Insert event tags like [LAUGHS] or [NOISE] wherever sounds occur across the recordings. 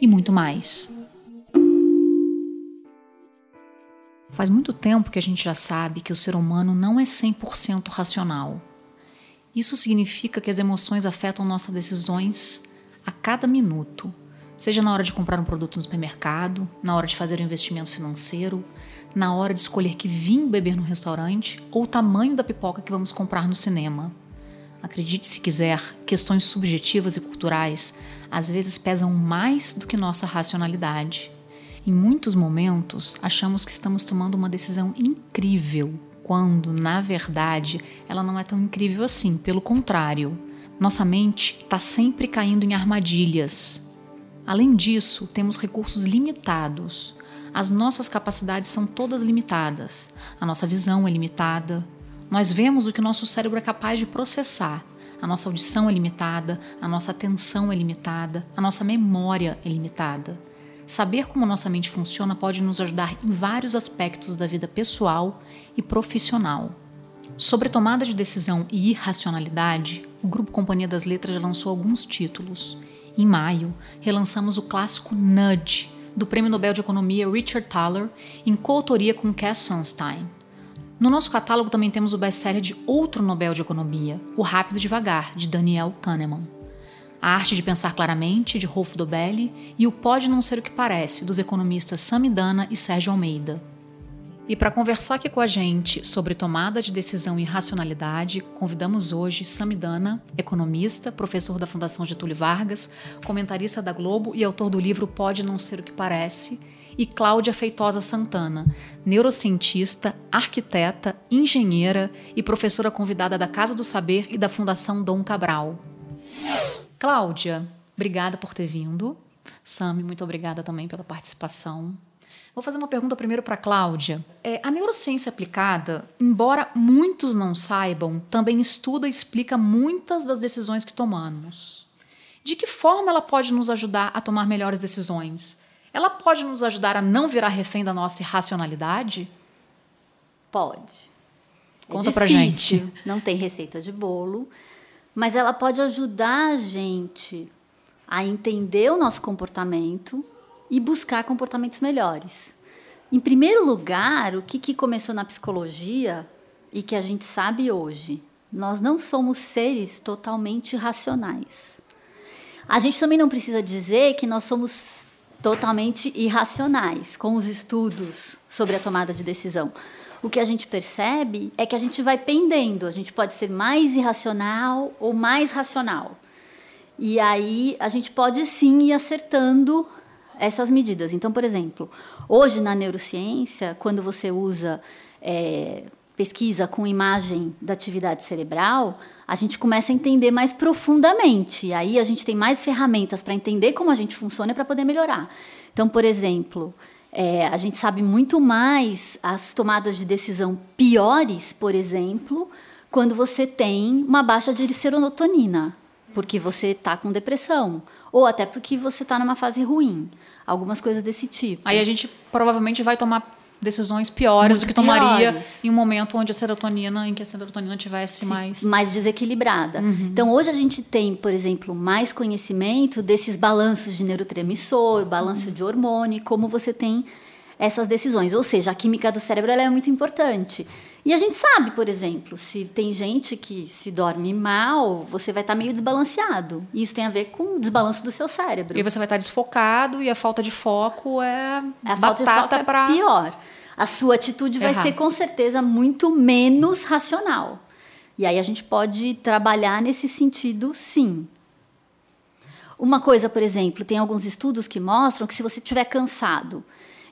e muito mais. Faz muito tempo que a gente já sabe que o ser humano não é 100% racional. Isso significa que as emoções afetam nossas decisões a cada minuto, seja na hora de comprar um produto no supermercado, na hora de fazer um investimento financeiro, na hora de escolher que vinho beber no restaurante ou o tamanho da pipoca que vamos comprar no cinema. Acredite se quiser, questões subjetivas e culturais às vezes pesam mais do que nossa racionalidade. Em muitos momentos, achamos que estamos tomando uma decisão incrível, quando, na verdade, ela não é tão incrível assim, pelo contrário. Nossa mente está sempre caindo em armadilhas. Além disso, temos recursos limitados. As nossas capacidades são todas limitadas. A nossa visão é limitada. Nós vemos o que o nosso cérebro é capaz de processar. A nossa audição é limitada, a nossa atenção é limitada, a nossa memória é limitada. Saber como nossa mente funciona pode nos ajudar em vários aspectos da vida pessoal e profissional. Sobre tomada de decisão e irracionalidade, o Grupo Companhia das Letras lançou alguns títulos. Em maio, relançamos o clássico Nudge, do Prêmio Nobel de Economia Richard Thaler, em coautoria com Cass Sunstein. No nosso catálogo também temos o best-seller de outro Nobel de Economia, O Rápido e Devagar, de Daniel Kahneman. A Arte de Pensar Claramente, de Rolf Dobelli, e O Pode Não Ser O Que Parece, dos economistas Samidana e Sérgio Almeida. E para conversar aqui com a gente sobre tomada de decisão e racionalidade, convidamos hoje Samidana, economista, professor da Fundação Getúlio Vargas, comentarista da Globo e autor do livro Pode Não Ser O Que Parece, e Cláudia Feitosa Santana, neurocientista, arquiteta, engenheira e professora convidada da Casa do Saber e da Fundação Dom Cabral. Cláudia, obrigada por ter vindo. Sami, muito obrigada também pela participação. Vou fazer uma pergunta primeiro para Cláudia. É, a neurociência aplicada, embora muitos não saibam, também estuda e explica muitas das decisões que tomamos. De que forma ela pode nos ajudar a tomar melhores decisões? Ela pode nos ajudar a não virar refém da nossa irracionalidade? Pode. Conta é pra gente. Não tem receita de bolo mas ela pode ajudar a gente a entender o nosso comportamento e buscar comportamentos melhores. Em primeiro lugar, o que, que começou na psicologia e que a gente sabe hoje? Nós não somos seres totalmente racionais. A gente também não precisa dizer que nós somos totalmente irracionais com os estudos sobre a tomada de decisão o que a gente percebe é que a gente vai pendendo. A gente pode ser mais irracional ou mais racional. E aí a gente pode sim ir acertando essas medidas. Então, por exemplo, hoje na neurociência, quando você usa é, pesquisa com imagem da atividade cerebral, a gente começa a entender mais profundamente. E aí a gente tem mais ferramentas para entender como a gente funciona para poder melhorar. Então, por exemplo, é, a gente sabe muito mais as tomadas de decisão piores, por exemplo, quando você tem uma baixa de serotonina, porque você está com depressão, ou até porque você está numa fase ruim. Algumas coisas desse tipo. Aí a gente provavelmente vai tomar decisões piores Muito do que tomaria piores. em um momento onde a serotonina, em que a serotonina tivesse mais mais desequilibrada. Uhum. Então hoje a gente tem, por exemplo, mais conhecimento desses balanços de neurotransmissor, balanço uhum. de hormônio, como você tem essas decisões. Ou seja, a química do cérebro é muito importante. E a gente sabe, por exemplo, se tem gente que se dorme mal, você vai estar meio desbalanceado. E isso tem a ver com o desbalanço do seu cérebro. E você vai estar desfocado e a falta de foco é a falta de foco é pra... é pior. A sua atitude vai ser com certeza muito menos racional. E aí a gente pode trabalhar nesse sentido, sim. Uma coisa, por exemplo, tem alguns estudos que mostram que se você estiver cansado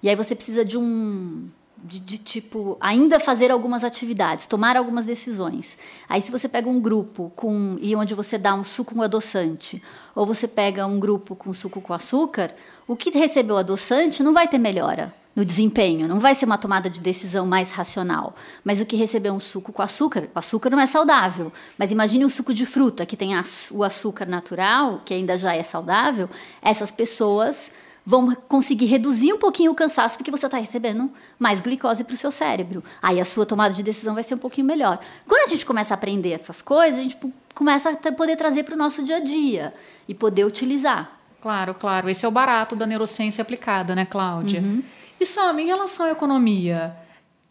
e aí você precisa de um de, de, tipo ainda fazer algumas atividades, tomar algumas decisões. Aí se você pega um grupo com e onde você dá um suco com adoçante, ou você pega um grupo com suco com açúcar, o que recebeu adoçante não vai ter melhora no desempenho, não vai ser uma tomada de decisão mais racional. Mas o que recebeu um suco com açúcar, o açúcar não é saudável. Mas imagine um suco de fruta que tem o açúcar natural, que ainda já é saudável, essas pessoas vão conseguir reduzir um pouquinho o cansaço, porque você está recebendo mais glicose para o seu cérebro. Aí a sua tomada de decisão vai ser um pouquinho melhor. Quando a gente começa a aprender essas coisas, a gente começa a poder trazer para o nosso dia a dia e poder utilizar. Claro, claro. Esse é o barato da neurociência aplicada, né, Cláudia? Uhum. E Sam, em relação à economia,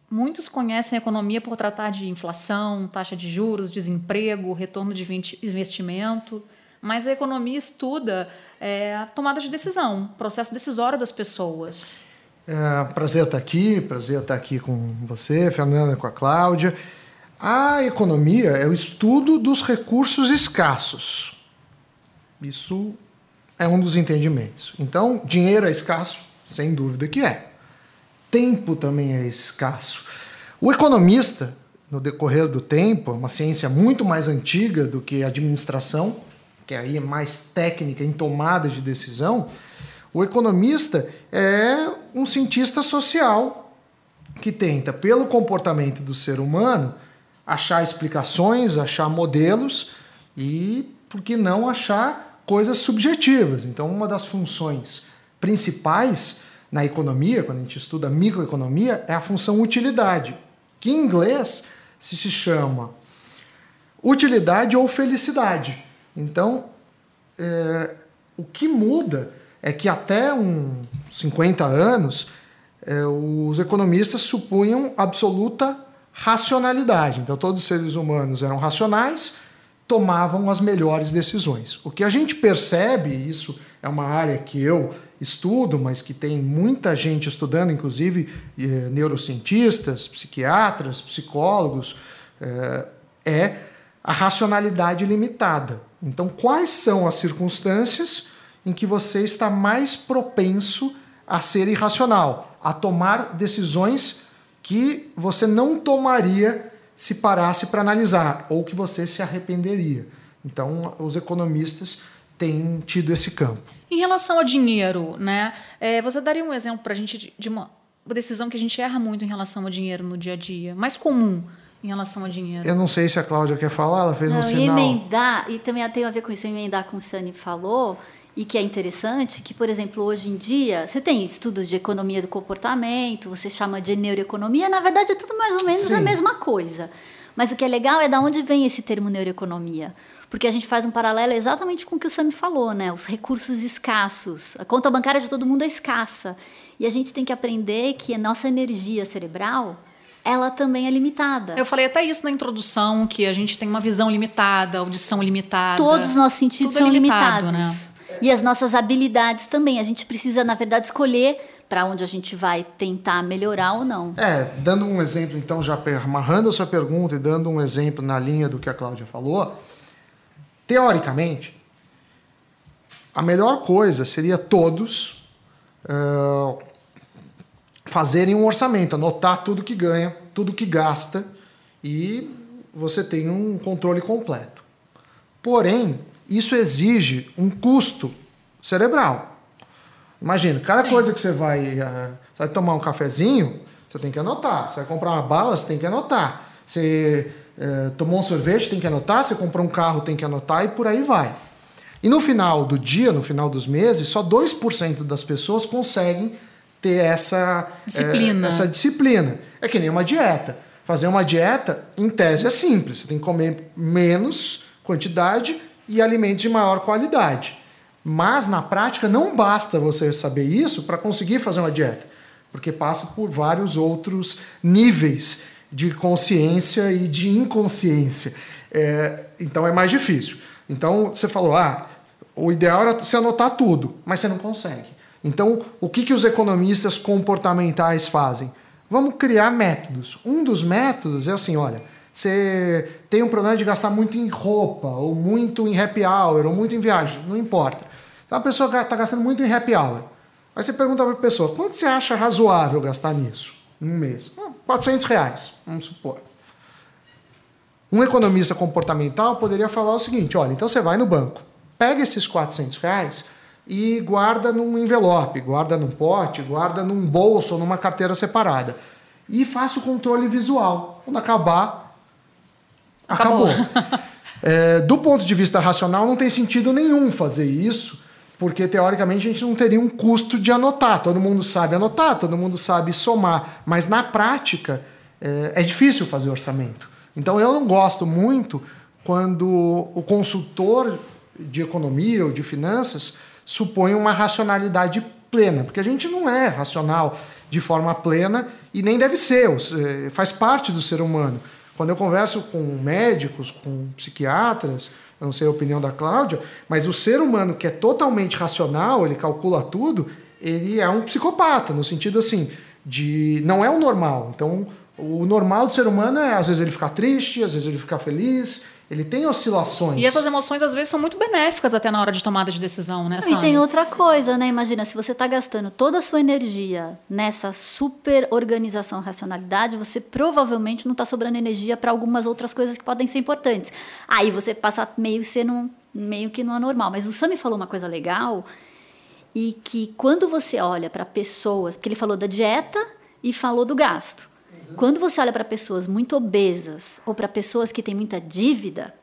muitos conhecem a economia por tratar de inflação, taxa de juros, desemprego, retorno de investimento mas a economia estuda é, a tomada de decisão, processo decisório das pessoas. É, prazer estar aqui, prazer estar aqui com você, Fernanda, com a Cláudia. A economia é o estudo dos recursos escassos. Isso é um dos entendimentos. Então, dinheiro é escasso? Sem dúvida que é. Tempo também é escasso. O economista, no decorrer do tempo, é uma ciência muito mais antiga do que a administração, que aí é mais técnica em tomada de decisão, o economista é um cientista social que tenta, pelo comportamento do ser humano, achar explicações, achar modelos e, por que não, achar coisas subjetivas. Então, uma das funções principais na economia, quando a gente estuda microeconomia, é a função utilidade, que em inglês se chama utilidade ou felicidade. Então, é, o que muda é que até uns 50 anos, é, os economistas supunham absoluta racionalidade. Então, todos os seres humanos eram racionais, tomavam as melhores decisões. O que a gente percebe, isso é uma área que eu estudo, mas que tem muita gente estudando, inclusive é, neurocientistas, psiquiatras, psicólogos, é, é a racionalidade limitada. Então, quais são as circunstâncias em que você está mais propenso a ser irracional, a tomar decisões que você não tomaria se parasse para analisar, ou que você se arrependeria. Então, os economistas têm tido esse campo. Em relação ao dinheiro, né? É, você daria um exemplo para a gente de uma decisão que a gente erra muito em relação ao dinheiro no dia a dia, mais comum em relação ao dinheiro. Eu não sei se a Cláudia quer falar, ela fez não, um sinal. emendar, e também tem a ver com isso, emendar com o que o Sani falou, e que é interessante, que, por exemplo, hoje em dia, você tem estudos de economia do comportamento, você chama de neuroeconomia, na verdade é tudo mais ou menos Sim. a mesma coisa. Mas o que é legal é da onde vem esse termo neuroeconomia. Porque a gente faz um paralelo exatamente com o que o Sami falou, né? Os recursos escassos. A conta bancária de todo mundo é escassa. E a gente tem que aprender que a nossa energia cerebral ela também é limitada. Eu falei até isso na introdução, que a gente tem uma visão limitada, audição limitada. Todos os nossos sentidos Tudo é são é limitado, limitados. Né? E as nossas habilidades também. A gente precisa, na verdade, escolher para onde a gente vai tentar melhorar ou não. É, dando um exemplo, então, já amarrando a sua pergunta e dando um exemplo na linha do que a Cláudia falou, teoricamente, a melhor coisa seria todos uh, fazerem um orçamento, anotar tudo que ganha, tudo que gasta e você tem um controle completo. Porém, isso exige um custo cerebral. Imagina, cada Sim. coisa que você vai, uh, você vai tomar um cafezinho, você tem que anotar. Você vai comprar uma bala, você tem que anotar. Você uh, tomou um sorvete, tem que anotar. Você comprou um carro, tem que anotar e por aí vai. E no final do dia, no final dos meses, só 2% das pessoas conseguem ter essa disciplina. É, essa disciplina. É que nem uma dieta. Fazer uma dieta, em tese, é simples. Você tem que comer menos quantidade e alimentos de maior qualidade. Mas na prática não basta você saber isso para conseguir fazer uma dieta, porque passa por vários outros níveis de consciência e de inconsciência. É, então é mais difícil. Então você falou, ah, o ideal era você anotar tudo, mas você não consegue. Então, o que, que os economistas comportamentais fazem? Vamos criar métodos. Um dos métodos é assim: olha, você tem um problema de gastar muito em roupa, ou muito em happy hour, ou muito em viagem, não importa. Então a pessoa está gastando muito em happy hour. Aí você pergunta para a pessoa: quanto você acha razoável gastar nisso? um mês. 400 reais, vamos supor. Um economista comportamental poderia falar o seguinte: olha, então você vai no banco, pega esses 400 reais e guarda num envelope, guarda num pote, guarda num bolso ou numa carteira separada. E faça o controle visual. Quando acabar, acabou. acabou. [LAUGHS] é, do ponto de vista racional, não tem sentido nenhum fazer isso, porque teoricamente a gente não teria um custo de anotar. Todo mundo sabe anotar, todo mundo sabe somar, mas na prática é, é difícil fazer orçamento. Então eu não gosto muito quando o consultor de economia ou de finanças supõe uma racionalidade plena, porque a gente não é racional de forma plena e nem deve ser, eh, faz parte do ser humano. Quando eu converso com médicos, com psiquiatras, não sei a opinião da Cláudia, mas o ser humano que é totalmente racional, ele calcula tudo, ele é um psicopata, no sentido assim, de não é o normal. Então, o normal do ser humano é, às vezes, ele ficar triste, às vezes ele ficar feliz, ele tem oscilações. E essas emoções, às vezes, são muito benéficas até na hora de tomada de decisão, né, E tem outra coisa, né? Imagina, se você está gastando toda a sua energia nessa super organização, racionalidade, você provavelmente não está sobrando energia para algumas outras coisas que podem ser importantes. Aí você passa meio, ser num, meio que no anormal. Mas o Sami falou uma coisa legal, e que quando você olha para pessoas, porque ele falou da dieta e falou do gasto. Quando você olha para pessoas muito obesas ou para pessoas que têm muita dívida,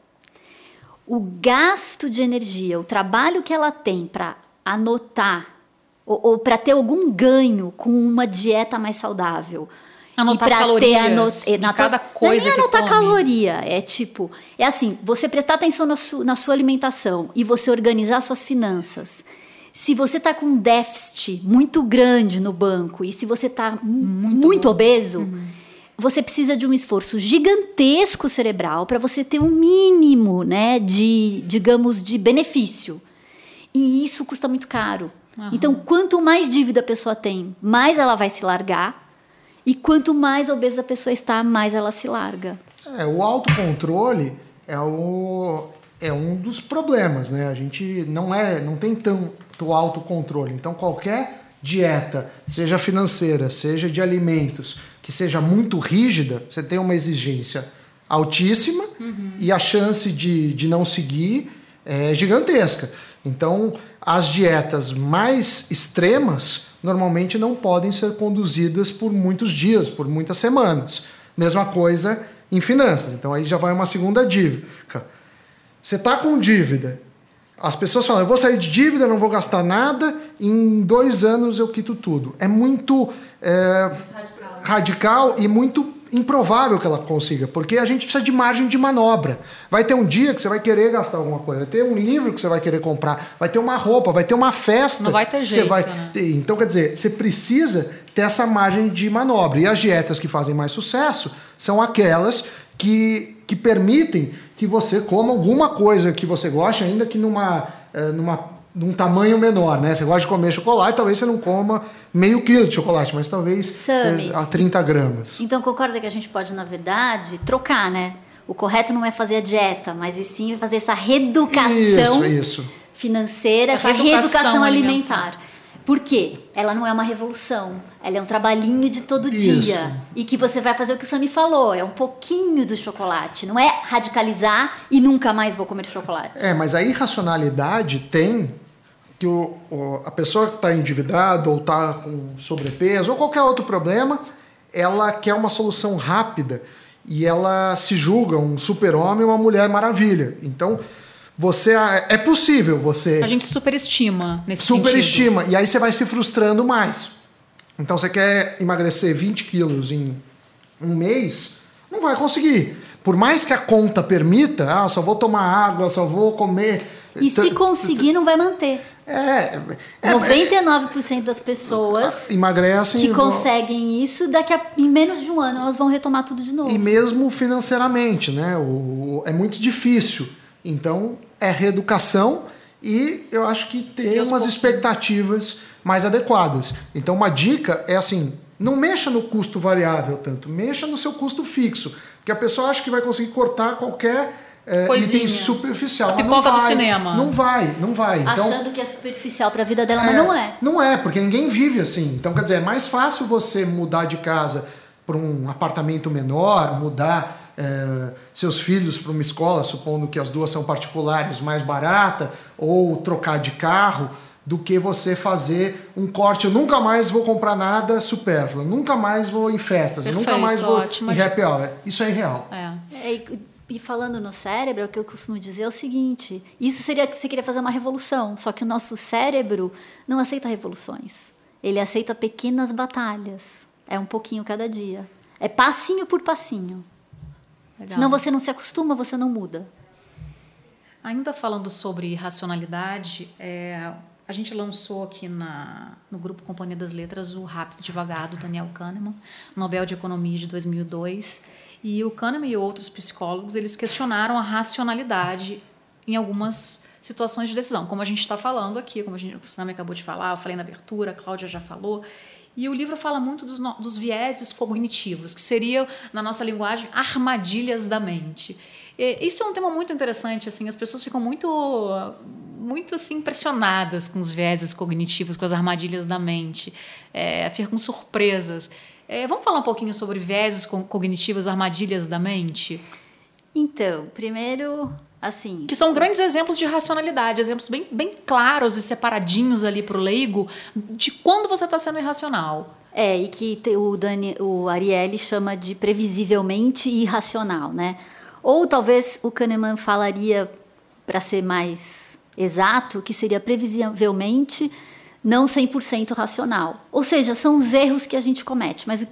o gasto de energia, o trabalho que ela tem para anotar ou, ou para ter algum ganho com uma dieta mais saudável. Anotar as calorias anot de anotar, cada coisa não é anotar caloria, é tipo, é assim, você prestar atenção na, su, na sua alimentação e você organizar suas finanças se você está com um déficit muito grande no banco e se você está muito, muito obeso, uhum. você precisa de um esforço gigantesco cerebral para você ter um mínimo, né, de, digamos, de benefício. E isso custa muito caro. Uhum. Então, quanto mais dívida a pessoa tem, mais ela vai se largar. E quanto mais obesa a pessoa está, mais ela se larga. É, o autocontrole é, o, é um dos problemas, né? A gente não é, não tem tão do autocontrole. Então, qualquer dieta, seja financeira, seja de alimentos, que seja muito rígida, você tem uma exigência altíssima uhum. e a chance de, de não seguir é gigantesca. Então, as dietas mais extremas normalmente não podem ser conduzidas por muitos dias, por muitas semanas. Mesma coisa em finanças. Então, aí já vai uma segunda dívida. Você está com dívida as pessoas falam, eu vou sair de dívida, não vou gastar nada, em dois anos eu quito tudo. É muito é, radical. radical e muito improvável que ela consiga, porque a gente precisa de margem de manobra. Vai ter um dia que você vai querer gastar alguma coisa, vai ter um livro que você vai querer comprar, vai ter uma roupa, vai ter uma festa. Não vai ter jeito. Vai né? Então, quer dizer, você precisa ter essa margem de manobra. E as dietas que fazem mais sucesso são aquelas que, que permitem que você coma alguma coisa que você gosta, ainda que numa, é, numa num tamanho menor, né? Você gosta de comer chocolate, talvez você não coma meio quilo de chocolate, mas talvez Sammy, é, a 30 gramas. Então concorda que a gente pode, na verdade, trocar, né? O correto não é fazer a dieta, mas e sim fazer essa reeducação isso, isso. financeira, essa, essa reeducação, alimentar. alimentar. Por quê? Ela não é uma revolução. Ela é um trabalhinho de todo Isso. dia. E que você vai fazer o que o Sami falou: é um pouquinho do chocolate. Não é radicalizar e nunca mais vou comer chocolate. É, mas a irracionalidade tem que o, o a pessoa que está endividada ou está com sobrepeso ou qualquer outro problema, ela quer uma solução rápida e ela se julga um super-homem ou uma mulher maravilha. Então você é possível você a gente superestima nesse superestima sentido. e aí você vai se frustrando mais então você quer emagrecer 20 quilos em um mês não vai conseguir por mais que a conta permita ah só vou tomar água só vou comer e se conseguir não vai manter é, é 99% das pessoas emagrecem que conseguem isso, daqui a em menos de um ano elas vão retomar tudo de novo. E mesmo financeiramente, né? O, é muito difícil. Então, é reeducação e eu acho que tem umas expectativas mais adequadas. Então, uma dica é assim: não mexa no custo variável tanto, mexa no seu custo fixo. Porque a pessoa acha que vai conseguir cortar qualquer é, Coisinha. item superficial. A pipoca não do vai, cinema. Não vai, não vai. Então, Achando que é superficial para a vida dela, mas não é. Não é, porque ninguém vive assim. Então, quer dizer, é mais fácil você mudar de casa para um apartamento menor, mudar é, seus filhos para uma escola, supondo que as duas são particulares, mais barata, ou trocar de carro, do que você fazer um corte. Eu nunca mais vou comprar nada supérfluo, nunca mais vou em festas, Perfeito, nunca mais vou ótimo. em happy hour. Isso é irreal. É. É, e, e falando no cérebro, o que eu costumo dizer é o seguinte: isso seria que você queria fazer uma revolução, só que o nosso cérebro não aceita revoluções. Ele aceita pequenas batalhas. É um pouquinho cada dia. É passinho por passinho. Legal. Senão você não se acostuma, você não muda. Ainda falando sobre racionalidade, é, a gente lançou aqui na, no grupo Companhia das Letras o Rápido Devagar, do Daniel Kahneman, Nobel de Economia de 2002. E o Kahneman e outros psicólogos, eles questionaram a racionalidade em algumas situações de decisão, como a gente está falando aqui, como a gente, o Sam acabou de falar, eu falei na abertura, a Cláudia já falou. E o livro fala muito dos, dos vieses cognitivos, que seriam, na nossa linguagem, armadilhas da mente. E isso é um tema muito interessante, assim, as pessoas ficam muito muito assim impressionadas com os vieses cognitivos, com as armadilhas da mente, é, ficam surpresas. É, vamos falar um pouquinho sobre vieses co- cognitivos, armadilhas da mente, Então, primeiro, assim. que são grandes exemplos de racionalidade, exemplos bem, bem claros e separadinhos ali para o leigo de quando você está sendo irracional. É, e que o, Dani, o Ariely chama de previsivelmente irracional, né? Ou talvez o Kahneman falaria, para ser mais exato, que seria previsivelmente não 100% racional. Ou seja, são os erros que a gente comete. Mas,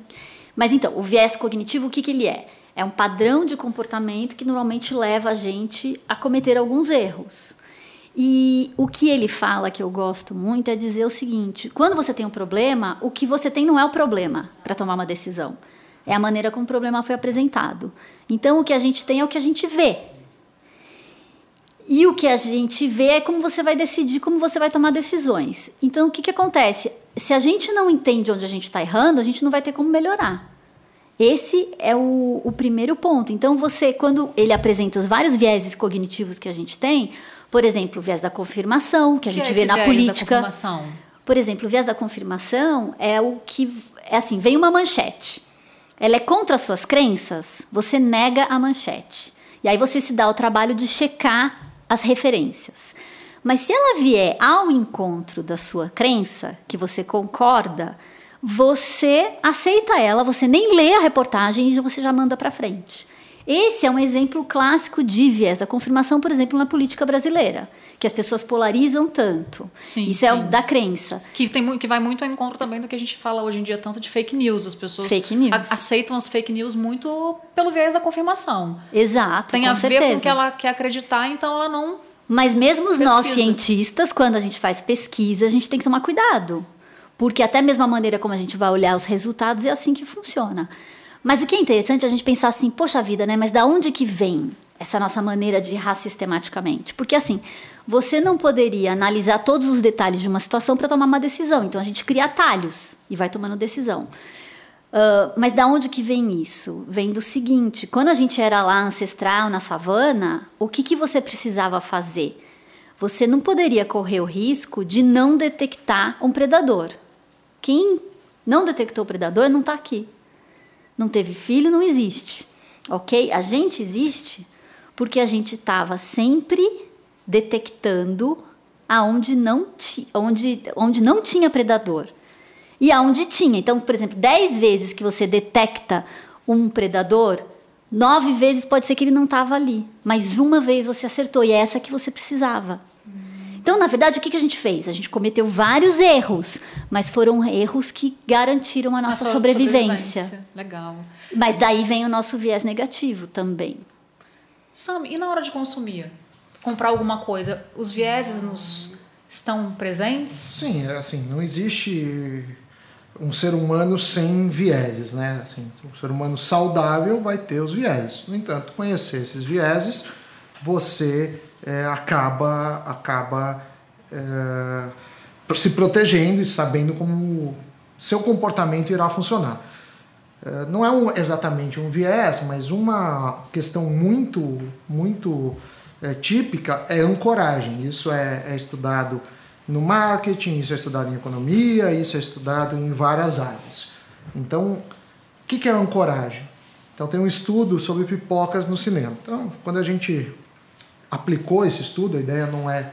mas então, o viés cognitivo, o que, que ele é? É um padrão de comportamento que normalmente leva a gente a cometer alguns erros. E o que ele fala que eu gosto muito é dizer o seguinte: quando você tem um problema, o que você tem não é o problema para tomar uma decisão, é a maneira como o problema foi apresentado. Então, o que a gente tem é o que a gente vê. E o que a gente vê é como você vai decidir, como você vai tomar decisões. Então, o que, que acontece? Se a gente não entende onde a gente está errando, a gente não vai ter como melhorar. Esse é o, o primeiro ponto. Então, você, quando ele apresenta os vários vieses cognitivos que a gente tem, por exemplo, o viés da confirmação, que a O gente é vê na viés da política. confirmação? Por exemplo, o viés da confirmação é o que. É assim: vem uma manchete. Ela é contra as suas crenças, você nega a manchete. E aí você se dá o trabalho de checar as referências. Mas se ela vier ao encontro da sua crença, que você concorda, você aceita ela, você nem lê a reportagem e você já manda para frente. Esse é um exemplo clássico de viés da confirmação, por exemplo, na política brasileira, que as pessoas polarizam tanto. Sim, Isso é sim. o da crença. Que, tem, que vai muito ao encontro também do que a gente fala hoje em dia, tanto de fake news. As pessoas a- aceitam as fake news muito pelo viés da confirmação. Exato, Tem a certeza. ver com o que ela quer acreditar, então ela não. Mas mesmo os nós cientistas, quando a gente faz pesquisa, a gente tem que tomar cuidado. Porque até mesmo a maneira como a gente vai olhar os resultados é assim que funciona. Mas o que é interessante é a gente pensar assim, poxa vida, né? Mas da onde que vem essa nossa maneira de errar sistematicamente? Porque assim, você não poderia analisar todos os detalhes de uma situação para tomar uma decisão. Então a gente cria atalhos e vai tomando decisão. Ah, mas da onde que vem isso? Vem do seguinte: quando a gente era lá ancestral na savana, o que, que você precisava fazer? Você não poderia correr o risco de não detectar um predador. Quem não detectou o predador não está aqui. Não teve filho, não existe. Ok? A gente existe porque a gente estava sempre detectando aonde não, ti, onde, onde não tinha predador e aonde tinha. Então, por exemplo, 10 vezes que você detecta um predador, nove vezes pode ser que ele não estava ali, mas uma vez você acertou e é essa que você precisava. Então, na verdade, o que que a gente fez? A gente cometeu vários erros, mas foram erros que garantiram a nossa a sua sobrevivência. Legal. Mas daí vem o nosso viés negativo também. Sam, e na hora de consumir? Comprar alguma coisa, os vieses nos estão presentes? Sim, é assim, não existe um ser humano sem vieses, né? Assim, um ser humano saudável vai ter os vieses. No entanto, conhecer esses vieses, você é, acaba acaba é, se protegendo e sabendo como seu comportamento irá funcionar. eh, não é um, exatamente um viés, mas uma questão muito, muito é, típica é ancoragem. Isso é, é, estudado no marketing, isso é estudado em economia, isso é estudado em várias áreas. Então, o que, que é ancoragem? Então, tem um estudo sobre pipocas no cinema. Então, quando a gente aplicou esse estudo, a ideia não é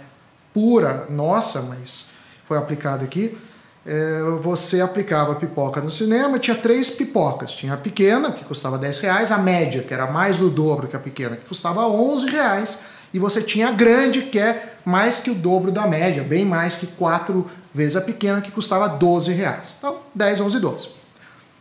pura nossa, mas foi aplicado aqui é, você aplicava pipoca no cinema, tinha três pipocas. Tinha a pequena, que custava 10 reais, a média, que era mais do dobro que a pequena, que custava 11 reais, e você tinha a grande, que é mais que o dobro da média, bem mais que quatro vezes a pequena, que custava 12 reais. Então, 10, 11, 12.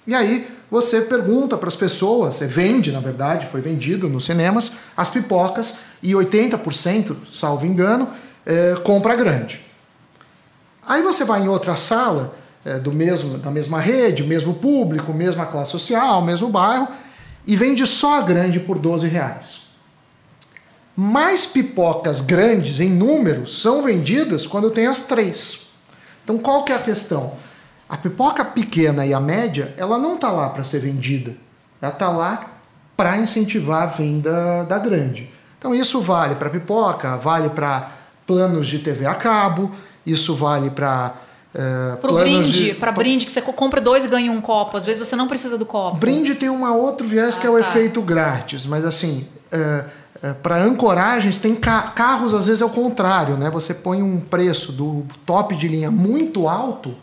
E aí você pergunta para as pessoas, você vende, na verdade, foi vendido nos cinemas, as pipocas, e 80%, salvo engano, é, compra grande. Aí você vai em outra sala, é, do mesmo, da mesma rede, mesmo público, mesma classe social, mesmo bairro, e vende só a grande por 12 reais. Mais pipocas grandes em número são vendidas quando tem as três. Então qual que é a questão? A pipoca pequena e a média, ela não está lá para ser vendida. Ela está lá para incentivar a venda da grande. Então isso vale para pipoca, vale para planos de TV a cabo, isso vale para Uh, Pro brinde, para brinde, que você compra dois e ganha um copo. Às vezes você não precisa do copo. Brinde tem um outro viés ah, que é o tá. efeito grátis, mas assim, uh, uh, para ancoragens tem ca carros, às vezes é o contrário, né? Você põe um preço do top de linha muito alto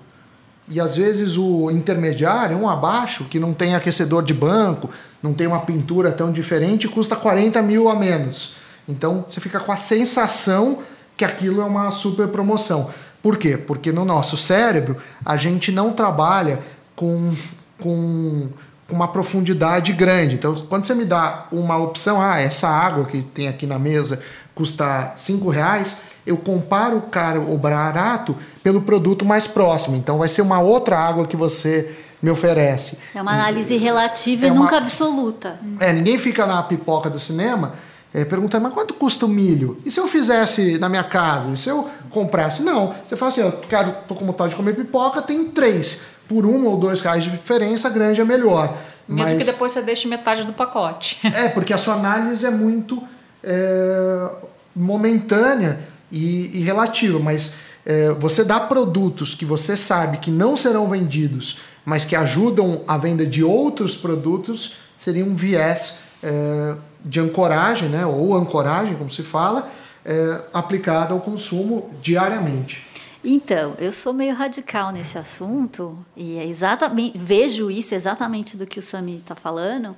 e às vezes o intermediário, um abaixo, que não tem aquecedor de banco, não tem uma pintura tão diferente, custa 40 mil a menos. Então você fica com a sensação que aquilo é uma super promoção. Por quê? Porque no nosso cérebro a gente não trabalha com, com uma profundidade grande. Então, quando você me dá uma opção, ah, essa água que tem aqui na mesa custa cinco reais, eu comparo o caro ou barato pelo produto mais próximo. Então, vai ser uma outra água que você me oferece. É uma análise relativa é e uma... nunca absoluta. É, ninguém fica na pipoca do cinema é, perguntando, mas quanto custa o milho? E se eu fizesse na minha casa? E se eu comprasse? Não. Você fala assim, eu quero, tô com vontade de comer pipoca, tem três. Por um ou dois reais de diferença, grande é melhor. Mesmo mas, que depois você deixe metade do pacote. É, porque a sua análise é muito é, momentânea e, e, relativa, mas é, você dá produtos que você sabe que não serão vendidos, mas que ajudam a venda de outros produtos, seria um viés é, de ancoragem, né, ou ancoragem, como se fala, é, aplicada ao consumo diariamente. Então, eu sou meio radical nesse assunto e é exatamente vejo isso exatamente do que o Sami está falando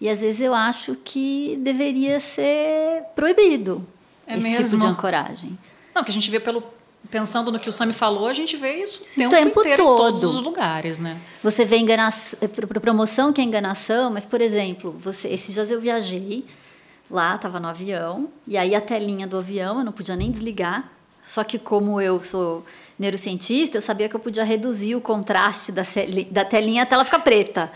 e às vezes eu acho que deveria ser proibido é esse mesmo? tipo de ancoragem. Não, que a gente vê pelo pensando no que o Sami falou, a gente vê isso o tempo, tempo inteiro todo. em todos os lugares, né? Você vê enganação, promoção que é enganação, mas por exemplo, você, esses dias eu viajei lá, estava no avião, e aí a telinha do avião eu não podia nem desligar. Só que como eu sou neurocientista, eu sabia que eu podia reduzir o contraste da, da telinha até ela ficar preta.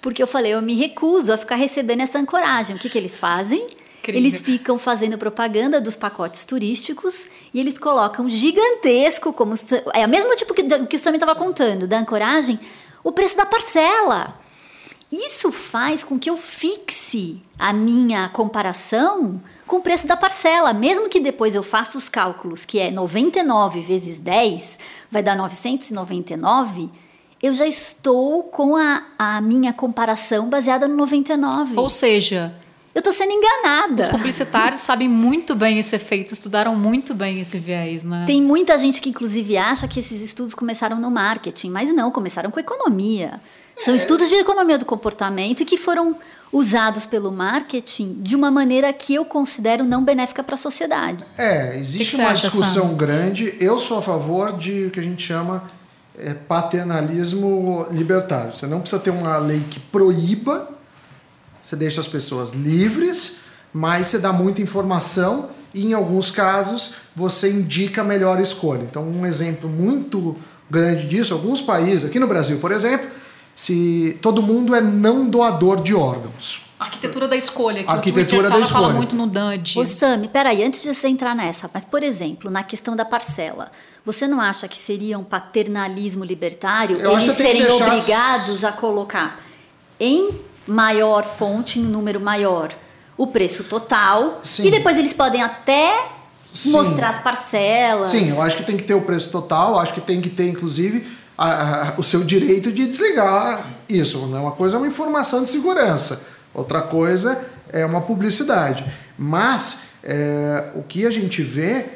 Porque eu falei, eu me recuso a ficar recebendo essa ancoragem. O que, que eles fazem? Incrível. Eles ficam fazendo propaganda dos pacotes turísticos e eles colocam gigantesco, como é o mesmo tipo que, que o Sammy estava contando, da ancoragem, o preço da parcela. Isso faz com que eu fixe a minha comparação com o preço da parcela, mesmo que depois eu faça os cálculos, que é 99 vezes 10, vai dar 999, eu já estou com a, a minha comparação baseada no 99. Ou seja, eu estou sendo enganada. Os publicitários sabem muito bem esse efeito, estudaram muito bem esse viés, né? Tem muita gente que, inclusive, acha que esses estudos começaram no marketing, mas não, começaram com economia. São estudos de economia do comportamento que foram usados pelo marketing de uma maneira que eu considero não benéfica para a sociedade. É, existe uma discussão Sam? grande. Eu sou a favor de o que a gente chama é, paternalismo libertário. Você não precisa ter uma lei que proíba você deixa as pessoas livres, mas você dá muita informação e, em alguns casos, você indica a melhor escolha. Então, um exemplo muito grande disso, alguns países, aqui no Brasil, por exemplo, se todo mundo é não doador de órgãos. Arquitetura da escolha, que Arquitetura da escolha. fala muito no DAND. Ô Sami, peraí, antes de você entrar nessa, mas por exemplo, na questão da parcela, você não acha que seria um paternalismo libertário Eu eles serem deixar... obrigados a colocar em maior fonte, em número maior, o preço total. Sim. E depois eles podem até Sim. mostrar as parcelas. Sim, eu acho que tem que ter o preço total, acho que tem que ter, inclusive, a, a, o seu direito de desligar isso. Né? Uma coisa é uma informação de segurança, outra coisa é uma publicidade. Mas é, o que a gente vê,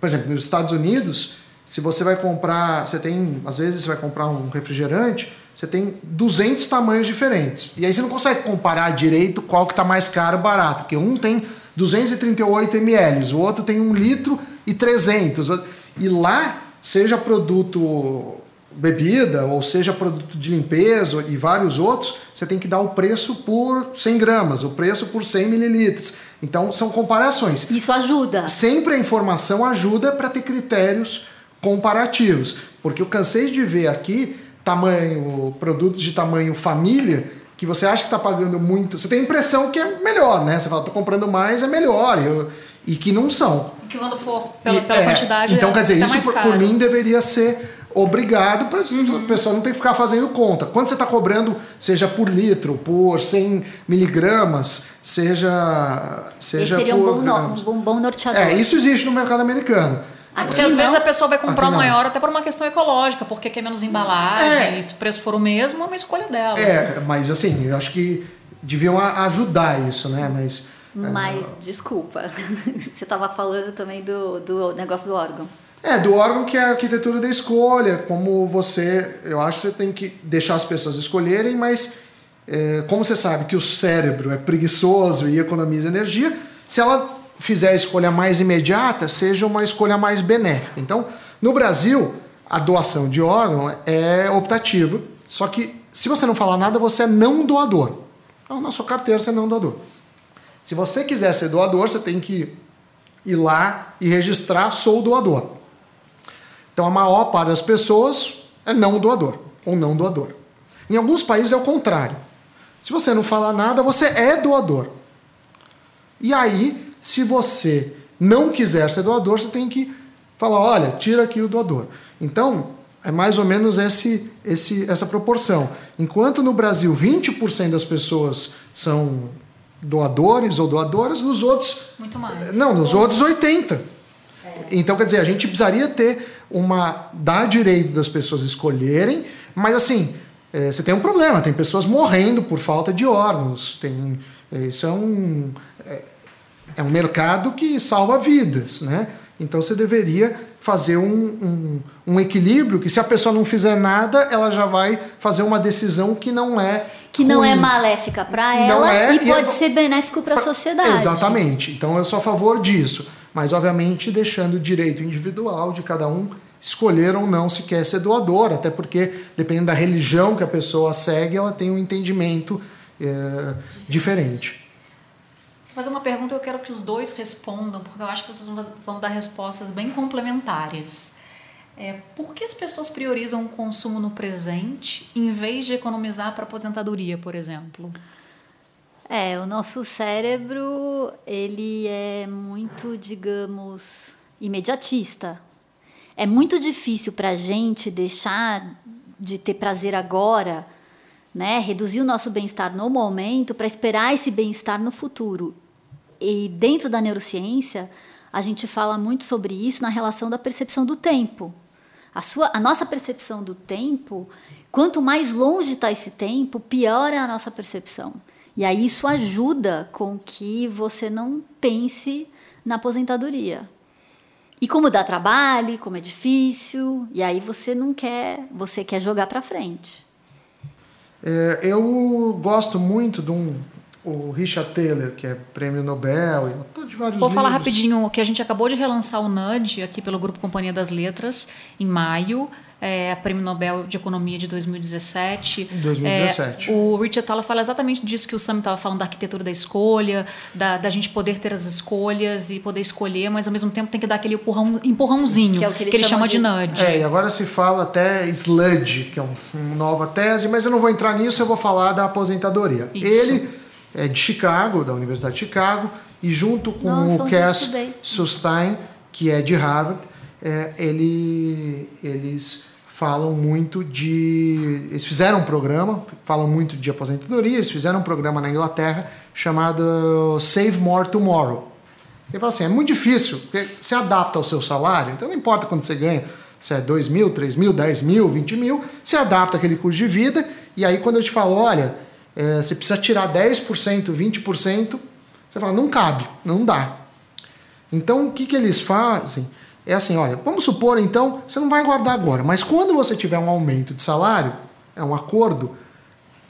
por exemplo, nos Estados Unidos, se você vai comprar, você tem, às vezes você vai comprar um refrigerante, você tem 200 tamanhos diferentes. E aí você não consegue comparar direito qual que está mais caro ou barato, porque um tem 238 ml, o outro tem 1 litro e 300. E lá, seja produto bebida, ou seja produto de limpeza e vários outros, você tem que dar o preço por 100 gramas, o preço por 100 mililitros. Então, são comparações. Isso ajuda. Sempre a informação ajuda para ter critérios comparativos. Porque eu cansei de ver aqui tamanho, produtos de tamanho família, que você acha que está pagando muito. Você tem a impressão que é melhor, né? Você fala, estou comprando mais, é melhor. Eu, e que não são. Que quando for pela, pela é, quantidade. Então, é, quer dizer, isso por, por, mim deveria ser obrigado para uhum. a pessoa não ter que ficar fazendo conta. Quanto você está cobrando, seja por litro, por 100 miligramas, seja, seja Esse seria por. Um bom, no, um bom norteador. É, isso existe no mercado americano. Porque às não. vezes a pessoa vai comprar o maior até por uma questão ecológica, porque quer menos embalagem, é. se o preço for o mesmo, é uma escolha dela. É, mas assim, eu acho que deviam ajudar isso, né? Mas. Mas, é... desculpa, [LAUGHS] você estava falando também do, do negócio do órgão. É, do órgão que é a arquitetura da escolha, como você. Eu acho que você tem que deixar as pessoas escolherem, mas é, como você sabe que o cérebro é preguiçoso e economiza energia, se ela fizer a escolha mais imediata, seja uma escolha mais benéfica. Então, no Brasil, a doação de órgão é optativa, só que se você não falar nada, você é não doador. Então, na sua carteira, você é não doador. Se você quiser ser doador, você tem que ir lá e registrar sou doador. Então a maior parte das pessoas é não doador ou não doador. Em alguns países é o contrário. Se você não falar nada, você é doador. E aí, se você não quiser ser doador, você tem que falar: olha, tira aqui o doador. Então, é mais ou menos esse, esse, essa proporção. Enquanto no Brasil 20% das pessoas são doadores ou doadoras, nos outros. Muito mais. Não, nos outros 80%. É. Então, quer dizer, a gente precisaria ter uma dar direito das pessoas escolherem, mas assim, é, você tem um problema, tem pessoas morrendo por falta de órgãos, tem é, isso é um é, é, um mercado que salva vidas, né? Então você deveria fazer um, um, um, equilíbrio que se a pessoa não fizer nada, ela já vai fazer uma decisão que não é que ruim. não é maléfica para ela é, e, e pode é, ser benéfico para a sociedade. Exatamente. Então eu sou a favor disso mas obviamente deixando o direito individual de cada um escolher ou não se quer ser doador, até porque dependendo da religião que a pessoa segue, ela tem um entendimento é, diferente. Fazer uma pergunta eu quero que os dois respondam, porque eu acho que vocês vão dar respostas bem complementares. É, por que as pessoas priorizam o consumo no presente em vez de economizar para aposentadoria, por exemplo? É, o nosso cérebro, ele é muito, digamos, imediatista. É muito difícil para a gente deixar de ter prazer agora, né? reduzir o nosso bem-estar no momento para esperar esse bem-estar no futuro. E dentro da neurociência, a gente fala muito sobre isso na relação da percepção do tempo. A, sua, a nossa percepção do tempo, quanto mais longe está esse tempo, pior é a nossa percepção. E aí isso ajuda com que você não pense na aposentadoria. E como dá trabalho, como é difícil, e aí você não quer, você quer jogar para frente. É, eu gosto muito de um o Richard Taylor, que é prêmio Nobel, e de vários Vou livros. falar rapidinho que a gente acabou de relançar o NUD aqui pelo Grupo Companhia das Letras em maio é, Prêmio Nobel de Economia de 2017. 2017. É, o Richard Thaler fala exatamente disso que o Sam estava falando, da arquitetura da escolha, da, da gente poder ter as escolhas e poder escolher, mas ao mesmo tempo tem que dar aquele empurrão, empurrãozinho, que, é o que ele, que ele chama, de, de nudge. É, e agora se fala até sludge, que é uma um nova tese, mas eu não vou entrar nisso, eu vou falar da aposentadoria. Isso. Ele é de Chicago, da Universidade de Chicago, e junto com Nossa, o Cass Sustein, que é de Harvard, é, ele, eles falam muito de. Eles fizeram um programa, falam muito de aposentadoria, eles fizeram um programa na Inglaterra chamado Save More Tomorrow. Ele fala assim: é muito difícil, porque você adapta ao seu salário, então não importa quanto você ganha, se é 2 mil, 3 mil, 10 mil, 20 mil, você adapta aquele custo de vida, e aí quando eu te falo, olha, é, você precisa tirar 10%, 20%, você fala, não cabe, não dá. Então o que, que eles fazem? É assim, olha, vamos supor então, você não vai guardar agora, mas quando você tiver um aumento de salário, é um acordo,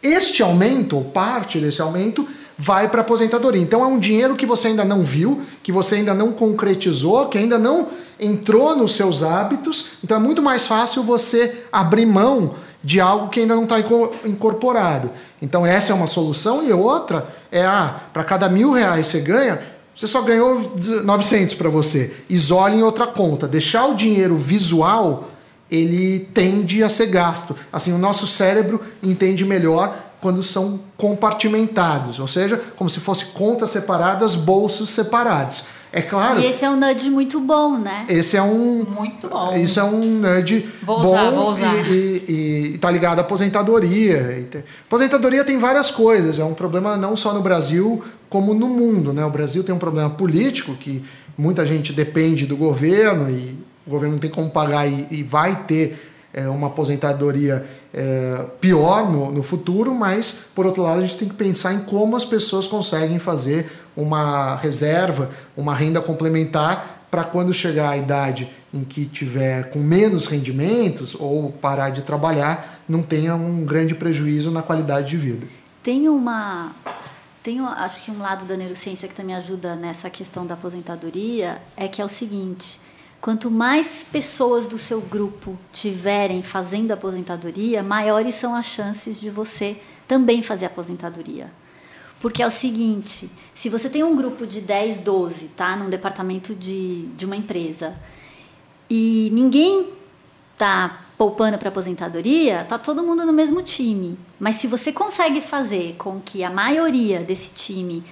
este aumento, ou parte desse aumento, vai para a aposentadoria. Então é um dinheiro que você ainda não viu, que você ainda não concretizou, que ainda não entrou nos seus hábitos. Então é muito mais fácil você abrir mão de algo que ainda não está incorporado. Então essa é uma solução e outra é ah, para cada mil reais você ganha, você só ganhou 900 para você. Isole em outra conta. Deixar o dinheiro visual ele tende a ser gasto. Assim, o nosso cérebro entende melhor quando são compartimentados, ou seja, como se fossem contas separadas, bolsos separados. É claro. E esse é um nudge muito bom, né? Esse é um. Muito bom. Isso é um nudge vou bom usar, vou usar. E, e, e tá ligado à aposentadoria. Aposentadoria tem várias coisas. É um problema não só no Brasil, como no mundo. Né? O Brasil tem um problema político que muita gente depende do governo e o governo não tem como pagar e, e vai ter é, uma aposentadoria é, pior no, no futuro, mas por outro lado a gente tem que pensar em como as pessoas conseguem fazer uma reserva, uma renda complementar para quando chegar a idade em que tiver com menos rendimentos ou parar de trabalhar, não tenha um grande prejuízo na qualidade de vida. Tem uma tem, acho que um lado da neurociência que também ajuda nessa questão da aposentadoria é que é o seguinte: Quanto mais pessoas do seu grupo tiverem fazendo aposentadoria, maiores são as chances de você também fazer aposentadoria. Porque é o seguinte, se você tem um grupo de 10, 12, tá, num departamento de, de uma empresa, e ninguém tá poupando para aposentadoria, tá todo mundo no mesmo time. Mas se você consegue fazer com que a maioria desse time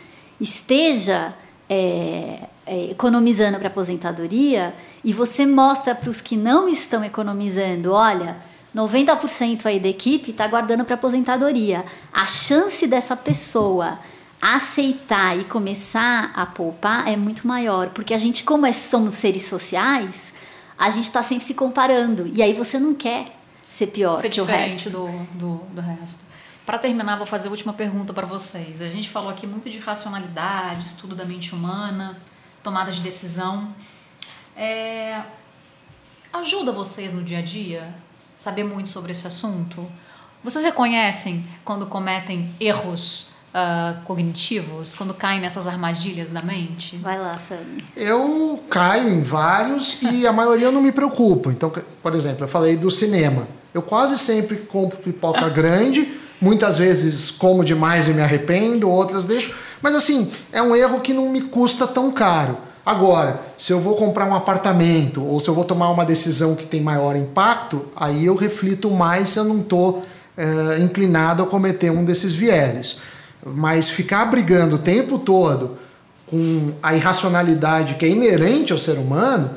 esteja é, é, economizando para aposentadoria e você mostra para os que não estão economizando, olha, 90% aí da equipe está guardando para aposentadoria. A chance dessa pessoa aceitar e começar a poupar é muito maior, porque a gente, como é, somos seres sociais, a gente está sempre se comparando e aí você não quer ser pior ser que o resto. Do, do, do resto. Para terminar, vou fazer a última pergunta para vocês. A gente falou aqui muito de racionalidade, estudo da mente humana, tomada de decisão. É, ajuda vocês no dia a dia saber muito sobre esse assunto? Vocês reconhecem quando cometem erros uh, cognitivos, quando caem nessas armadilhas da mente? Vai lá, Sammy. Eu caio em vários e a maioria não me preocupo. Então, por exemplo, eu falei do cinema. Eu quase sempre compro pipoca grande Muitas vezes como demais e me arrependo, outras deixo. Mas assim, é um erro que não me custa tão caro. Agora, se eu vou comprar um apartamento ou se eu vou tomar uma decisão que tem maior impacto, aí eu reflito mais se eu não estou é, inclinado a cometer um desses vieses. Mas ficar brigando o tempo todo com a irracionalidade que é inerente ao ser humano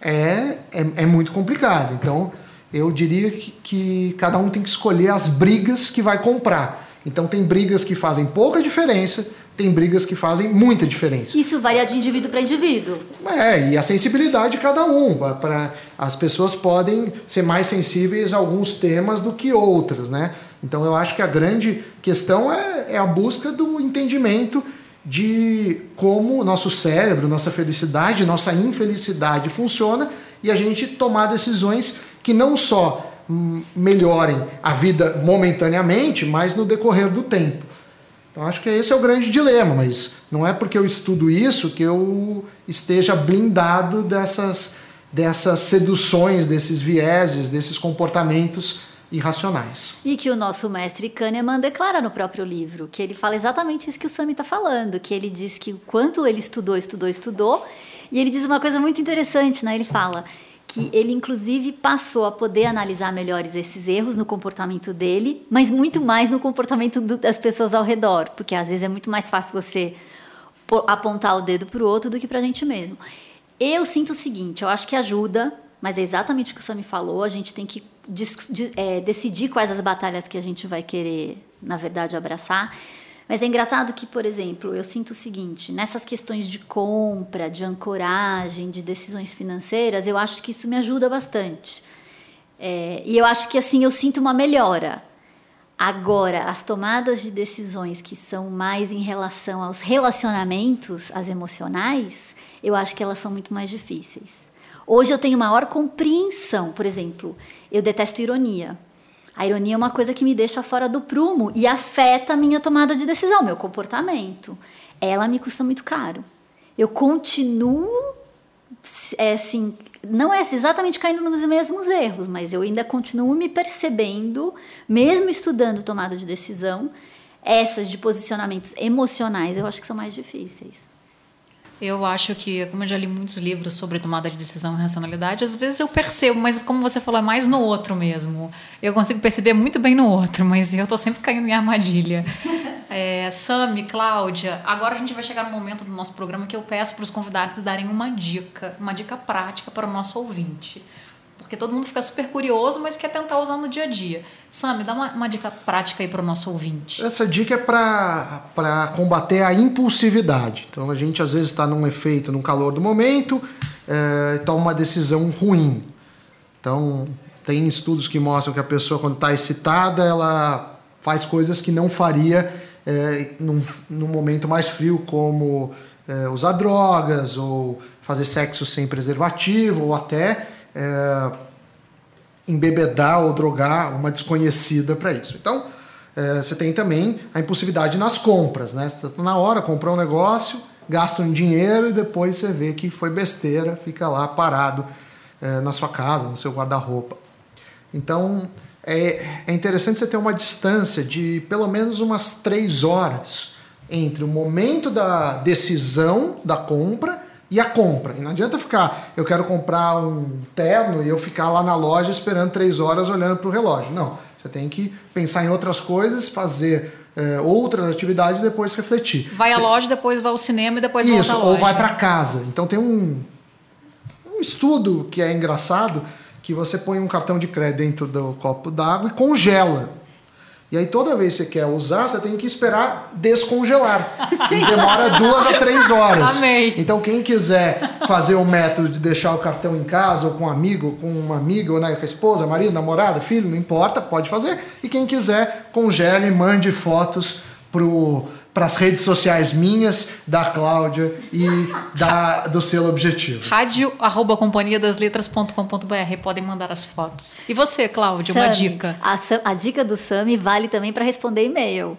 é, é, é muito complicado. Então, eu diria que, que cada um tem que escolher as brigas que vai comprar. Então tem brigas que fazem pouca diferença, tem brigas que fazem muita diferença. Isso varia de indivíduo para indivíduo. É, e a sensibilidade de cada um. Pra, as pessoas podem ser mais sensíveis a alguns temas do que outras, né? Então eu acho que a grande questão é, é a busca do entendimento de como o nosso cérebro, nossa felicidade, nossa infelicidade funciona e a gente tomar decisões que não só melhorem a vida momentaneamente, mas no decorrer do tempo. Então acho que esse é o grande dilema, mas não é porque eu estudo isso que eu esteja blindado dessas, dessas seduções, desses vieses, desses comportamentos irracionais. E que o nosso mestre Kahneman declara no próprio livro, que ele fala exatamente isso que o Sami está falando, que ele diz que o quanto ele estudou, estudou, estudou, e ele diz uma coisa muito interessante, né? Ele fala que ele inclusive passou a poder analisar melhores esses erros no comportamento dele, mas muito mais no comportamento do, das pessoas ao redor, porque às vezes é muito mais fácil você apontar o dedo para o outro do que para a gente mesmo. Eu sinto o seguinte, eu acho que ajuda, mas é exatamente o que o Sam falou, a gente tem que é, decidir quais as batalhas que a gente vai querer, na verdade, abraçar. Mas é engraçado que, por exemplo, eu sinto o seguinte: nessas questões de compra, de ancoragem, de decisões financeiras, eu acho que isso me ajuda bastante. É, e eu acho que assim eu sinto uma melhora. Agora, as tomadas de decisões que são mais em relação aos relacionamentos, as emocionais, eu acho que elas são muito mais difíceis. Hoje eu tenho maior compreensão, por exemplo, eu detesto ironia. A ironia é uma coisa que me deixa fora do prumo e afeta a minha tomada de decisão, meu comportamento. Ela me custa muito caro. Eu continuo, é, assim, não é exatamente caindo nos mesmos erros, mas eu ainda continuo me percebendo, mesmo estudando tomada de decisão, essas de posicionamentos emocionais eu acho que são mais difíceis. Eu acho que, como eu já li muitos livros sobre tomada de decisão e racionalidade, às vezes eu percebo, mas como você falou, é mais no outro mesmo. Eu consigo perceber muito bem no outro, mas eu estou sempre caindo em armadilha. [LAUGHS] É, Sami, Cláudia, agora a gente vai chegar no momento do nosso programa que eu peço para os convidados darem uma dica, uma dica prática para o nosso ouvinte. Porque todo mundo fica super curioso, mas quer tentar usar no dia a dia. Sam, dá uma, uma dica prática aí para o nosso ouvinte. Essa dica é para combater a impulsividade. Então a gente às vezes está num efeito, num calor do momento, é, toma uma decisão ruim. Então tem estudos que mostram que a pessoa quando está excitada, ela faz coisas que não faria é, num, num momento mais frio, como é, usar drogas, ou fazer sexo sem preservativo, ou até é, embebedar ou drogar uma desconhecida para isso. Então, é, você tem também a impulsividade nas compras, né? Você tá na hora, comprou um negócio, gasta um dinheiro e depois você vê que foi besteira, fica lá parado é, na sua casa, no seu guarda-roupa. Então, é, é interessante você ter uma distância de pelo menos umas três horas entre o momento da decisão da compra e a compra. E não adianta ficar, eu quero comprar um terno e eu ficar lá na loja esperando três horas olhando para o relógio. Não, você tem que pensar em outras coisas, fazer é, outras atividades e depois refletir. Vai à loja, depois vai ao cinema e depois Isso, volta à loja. ou vai para casa. Então tem um, um estudo que é engraçado que você põe um cartão de crédito dentro do copo d'água e congela. E aí toda vez que você quer usar, você tem que esperar descongelar. [LAUGHS] e demora duas a três horas. Amei. Então quem quiser fazer o método de deixar o cartão em casa, ou com um amigo, ou com uma amiga, ou né, com a esposa, marido, namorada, filho, não importa, pode fazer. E quem quiser, congele, mande fotos pro para as redes sociais minhas, da Cláudia e da, do selo objetivo. Rádio arroba companhia das letras.com.br podem mandar as fotos. E você, Cláudia, uma dica? A, a dica do Sami vale também para responder e-mail.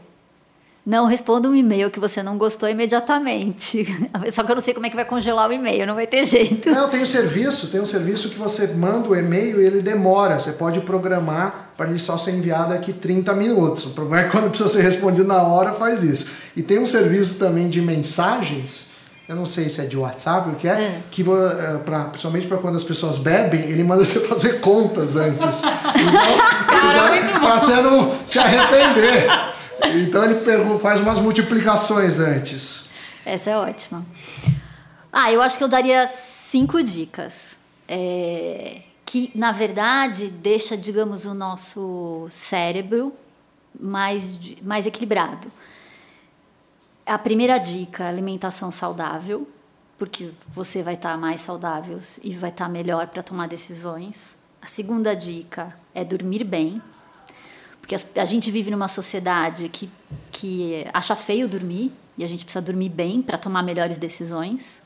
Não responda um e-mail que você não gostou imediatamente. [LAUGHS] Só que eu não sei como é que vai congelar o e-mail, não vai ter jeito. Não, tem um serviço, tem um serviço que você manda o e-mail e ele demora. Você pode programar para ele só ser enviado aqui 30 minutos. O problema é quando precisa ser respondido na hora, faz isso. E tem um serviço também de mensagens, eu não sei se é de WhatsApp, o que é, é. que é, pra, principalmente para quando as pessoas bebem, ele manda você [LAUGHS] fazer contas antes. Então, para você não se arrepender. Então ele faz umas multiplicações antes. Essa é ótima. Ah, eu acho que eu daria cinco dicas. É, que, na verdade, deixa, digamos, o nosso cérebro mais, mais equilibrado. A primeira dica, alimentação saudável, porque você vai estar mais saudável e vai estar melhor para tomar decisões. A segunda dica é dormir bem, porque a, gente vive numa sociedade que, que acha feio dormir e a gente precisa dormir bem para tomar melhores decisões.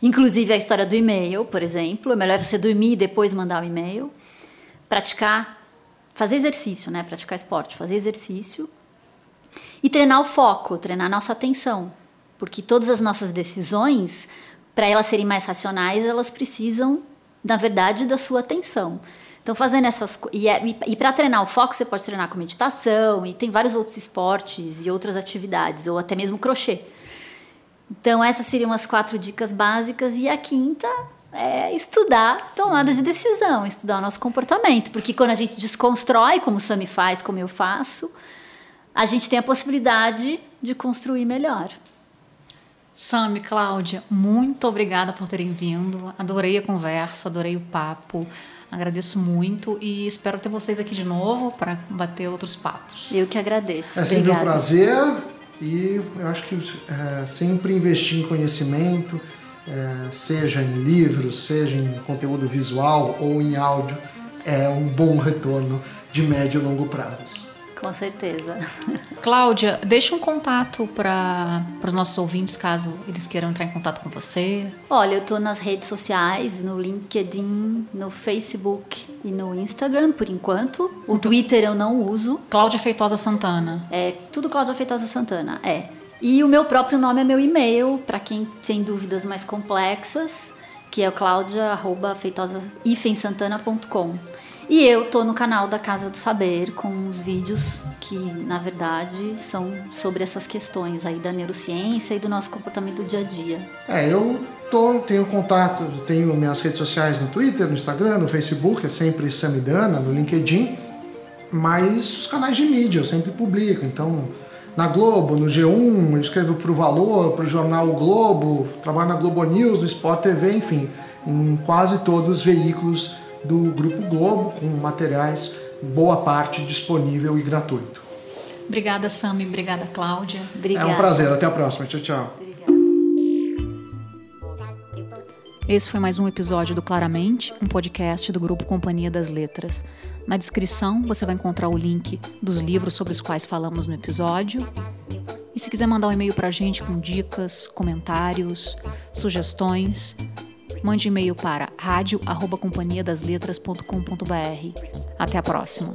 Inclusive a história do e-mail, por exemplo, é melhor você dormir e depois mandar o e-mail. Praticar, fazer exercício, né? Praticar esporte, fazer exercício. E treinar o foco, treinar a nossa atenção. Porque todas as nossas decisões, para elas serem mais racionais, elas precisam, na verdade, da sua atenção. Então, fazendo essas e, é, e, e para treinar o foco, você pode treinar com meditação e tem vários outros esportes e outras atividades, ou até mesmo crochê. Então, essas seriam as quatro dicas básicas. E a quinta é estudar tomada de decisão, estudar o nosso comportamento. Porque quando a gente desconstrói, como o Sami faz, como eu faço, a gente tem a possibilidade de construir melhor. Sami, Cláudia, muito obrigada por terem vindo. Adorei a conversa, adorei o papo. Agradeço muito e espero ter vocês aqui de novo para bater outros papos. Eu que agradeço. É sempre Obrigada. um prazer e eu acho que é, sempre investir em conhecimento, é, seja em livros, seja em conteúdo visual ou em áudio, é um bom retorno de médio e longo prazos. Com certeza. [LAUGHS] Cláudia, deixa um contato para os nossos ouvintes, caso eles queiram entrar em contato com você. Olha, eu tô nas redes sociais, no LinkedIn, no Facebook e no Instagram, por enquanto. O Twitter eu não uso. Cláudia Feitosa Santana. É tudo Cláudia Feitosa Santana, é. E o meu próprio nome é meu e-mail, para quem tem dúvidas mais complexas, que é claudia.feitosa-santana.com. E eu tô no canal da Casa do Saber com os vídeos que, na verdade, são sobre essas questões aí da neurociência e do nosso comportamento do dia a dia. É, eu tô, tenho contato, tenho minhas redes sociais no Twitter, no Instagram, no Facebook, é sempre Samidana, no LinkedIn, mas os canais de mídia eu sempre publico, então na Globo, no G1, eu escrevo para o Valor, para o jornal o Globo, trabalho na Globo News, no Sport TV, enfim, em quase todos os veículos do Grupo Globo, com materiais, boa parte disponível e gratuito. Obrigada, Sami. Obrigada, Cláudia. Obrigada. É um prazer. Até a próxima. Tchau, tchau. Esse foi mais um episódio do Claramente, um podcast do grupo Companhia das Letras. Na descrição você vai encontrar o link dos livros sobre os quais falamos no episódio. E se quiser mandar um e-mail para a gente com dicas, comentários, sugestões, mande e-mail para radio@companhiadasletras.com.br. Até a próxima.